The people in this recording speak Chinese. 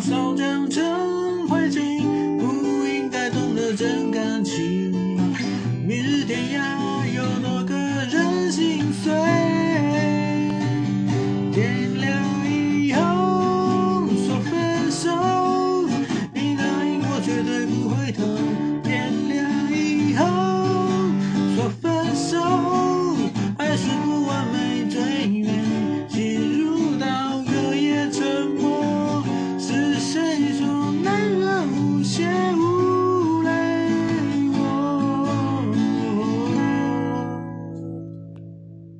少将成灰烬不应该懂得真感情。明日天涯有多个人心碎天亮以后说分手你答应我绝对不会走